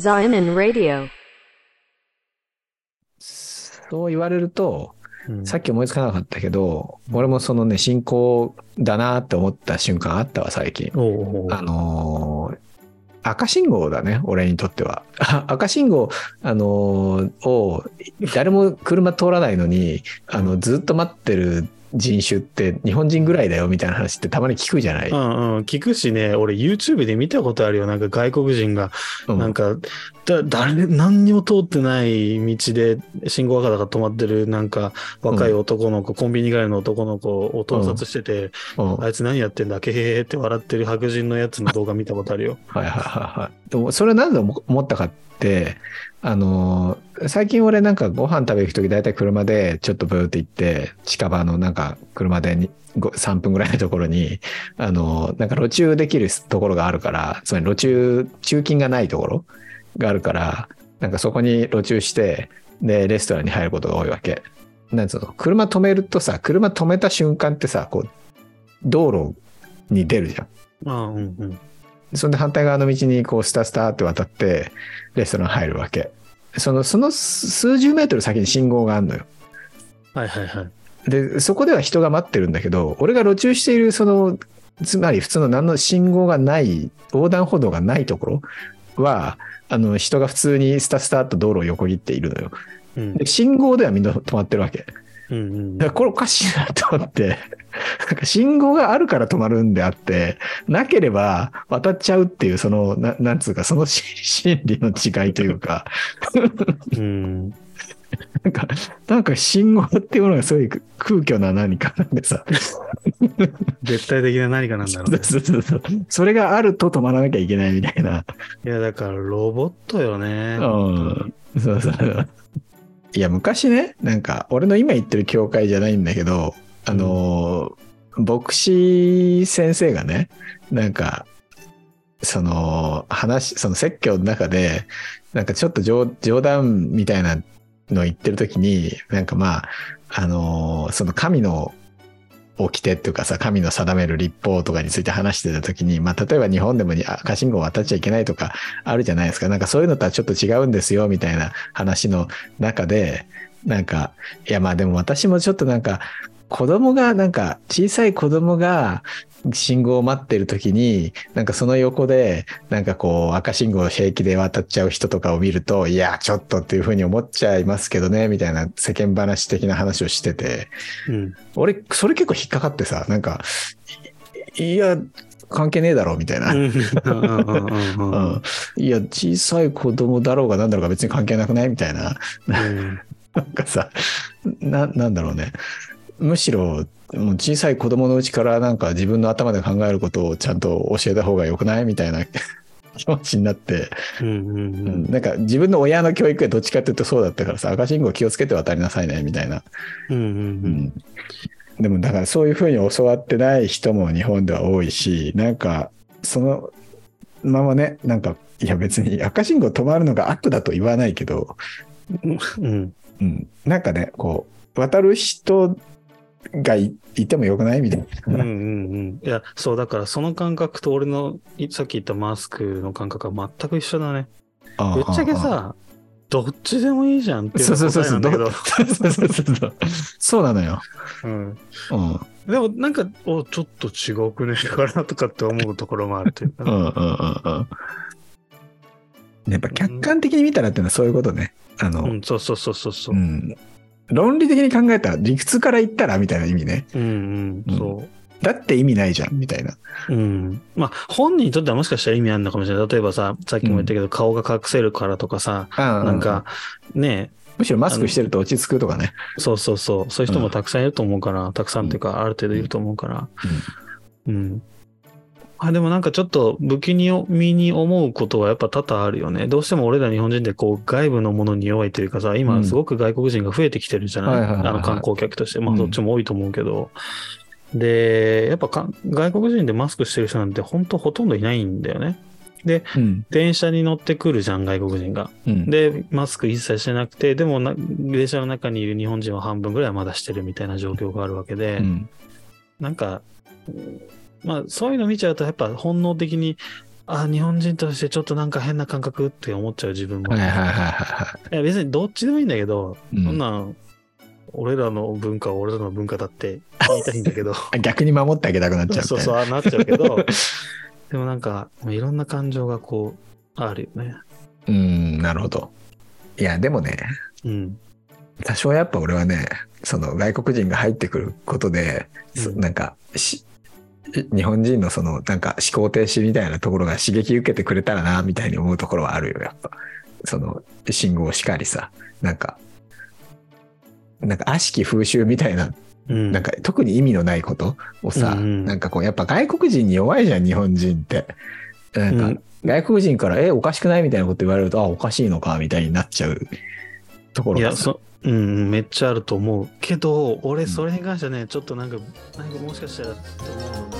Zion Radio. そう言われると、うんさっき思いつかなかったけど、俺もそのね、進行だなって思った瞬間あったわ、最近。おうおうあのー赤信号だね、俺にとっては。あ 赤信号、あのーを、誰も車通らないのに、あの、ずっと待ってる人種って日本人ぐらいだよみたいな話ってたまに聞くじゃない、うんうん、聞くしね、俺 YouTube で見たことあるよ。なんか外国人が、うん。なんか、だ誰、何にも通ってない道で信号赤だから止まってる、なんか若い男の子、コンビニぐらいの男の子を盗撮してて、うん。あいつ何やってんだ、けへへって笑ってる白人のやつの動画見たことあるよ。はいはいはいはい。でも、それなんで思ったかって、あの最近俺なんかご飯食べ行くとき大体車でちょっとブーって行って、近場のなんか車で3分ぐらいのところに、あのなんか路中できるところがあるから、つまり路中、中勤がないところがあるから、なんかそこに路中して、で、レストランに入ることが多いわけ。なんつうの、車止めるとさ、車止めた瞬間ってさ、こう、道路に出るじゃん。ああ、うんうん。そんで反対側の道にこうスタスタって渡ってレストラン入るわけ。そのその数十メートル先に信号があるのよ。はいはいはい。で、そこでは人が待ってるんだけど、俺が路中しているその、つまり普通の何の信号がない、横断歩道がないところは、あの人が普通にスタスタっと道路を横切っているのよ。うんで信号ではみんな止まってるわけ。うんうんだからこれおかしいなと思って、なんか信号があるから止まるんであって、なければ渡っちゃうっていう、その、ななんつうか、そのし心理の違いというか、うん。なんか、なんか信号っていうものがすごい空虚な何かなんでさ、絶対的な何かなんだろうね。そうそうそうそれがあると止まらなきゃいけないみたいな。いや、だからロボットよね。うん。そうそう。いや、昔ね、なんか、俺の今言ってる教会じゃないんだけど、あの、牧師先生がね、なんか、その話、その説教の中で、なんかちょっと冗冗談みたいなの言ってる時に、なんかまあ、あの、その神の掟っていうかさ、神の定める立法とかについて話してた時に、まあ、例えば日本でもに赤信号を渡っちゃいけないとかあるじゃないですか。なんかそういうのとはちょっと違うんですよ、みたいな話の中で、なんか、いやまあでも私もちょっとなんか、子供が、なんか小さい子供が信号を待ってる時に、なんかその横で、なんかこう赤信号を平気で渡っちゃう人とかを見ると、いや、ちょっとっていうふうに思っちゃいますけどね、みたいな世間話的な話をしてて、うん。俺、それ結構引っかかってさ、なんか、いいや、関係ねえだろ、みたいな。うんいや、小さい子供だろうがなんだろうが別に関係なくないみたいな。うん なんかさ、な、なんだろうね。むしろ、もう小さい子供のうちからなんか自分の頭で考えることをちゃんと教えた方が良くないみたいな 気持ちになって、うんうんううん。んなんか自分の親の教育がどっちかっていうとそうだったからさ、赤信号気をつけて渡りなさいね、みたいな。うんううん。ん。でもだからそういうふうに教わってない人も日本では多いし、なんかそのままね、なんか、いや別に赤信号止まるのが悪だと言わないけど、うんうん、なんかね、こう、渡る人がいいてもよくないみたいな。うんうんうん。いや、そう、だからその感覚と俺のいさっき言ったマスクの感覚は全く一緒だね。ああぶっちゃけ、さ、どっちでもいいじゃんっていうそうそうそうそう。そうなのよ。うんうん。でもなんか、お、ちょっと違くねえかなとかって思うところもあるというかうんうんうんうん。やっぱ客観的に見たらっていうのはそういうことね。あの、うん、そうそうそうそうそうう。ん。論理的に考えたら、理屈から言ったらみたいな意味ね。うんうん、そだって意味ないじゃん、みたいな。う。うん。まあ、本人にとってはもしかしたら意味あるのかもしれない。例えばさ、さっきも言ったけど、顔が隠せるからとかさ、ななんか、ねむしろマスクしてると落ち着くとかね。そうそうそう、そういう人もたくさんいると思うから、たくさんっていうか、ある程度いると思うから。うん。あでもなんかちょっと不気味に思うことはやっぱ多々あるよね。どうしても俺ら日本人ってこう外部のものに弱いというかさ、今すごく外国人が増えてきてるじゃない、はいはいはいはいあの観光客として。まあうんどっちも多いと思うけど。で、やっぱか外国人でマスクしてる人なんて本当ほとんどいないんだよね。うん。電車に乗ってくるじゃん、外国人が。うん。で、マスク一切してなくて、でもな電車の中にいる日本人は半分ぐらいはまだしてるみたいな状況があるわけで、うん。なんか、うんまあそういうの見ちゃうとやっぱ本能的にあ、日本人としてちょっとなんか変な感覚って思っちゃう自分も。はいや別にどっちでもいいんだけど、い。そんなん、俺らの文化は俺らの文化だって 言いたいんだけど、うん、逆に守ってあげたくなっちゃう。そうそう、あなっちゃうけど、でもなんか、いろんな感情がこう、あるよね。うん、なるほど。いや、でもね、うん。多少やっぱ俺はね、その外国人が入ってくることで、そうんなんかし、日本人のそのなんか思考停止みたいなところが刺激受けてくれたらな、みたいに思うところはあるよ、やっぱ。その信号しかりさ、なんか、なんか悪しき風習みたいな、うん。なんか特に意味のないことをさ、うんうんなんかこう、やっぱ外国人に弱いじゃん、日本人って。なんか、うん外国人から、え、おかしくないみたいなこと言われると、あ、おかしいのか、みたいになっちゃうところいや、がさそ、うんうん、めっちゃあると思う。けど、俺、それに関してはね、ちょっとなんか、なんかもしかしたらって思うのが、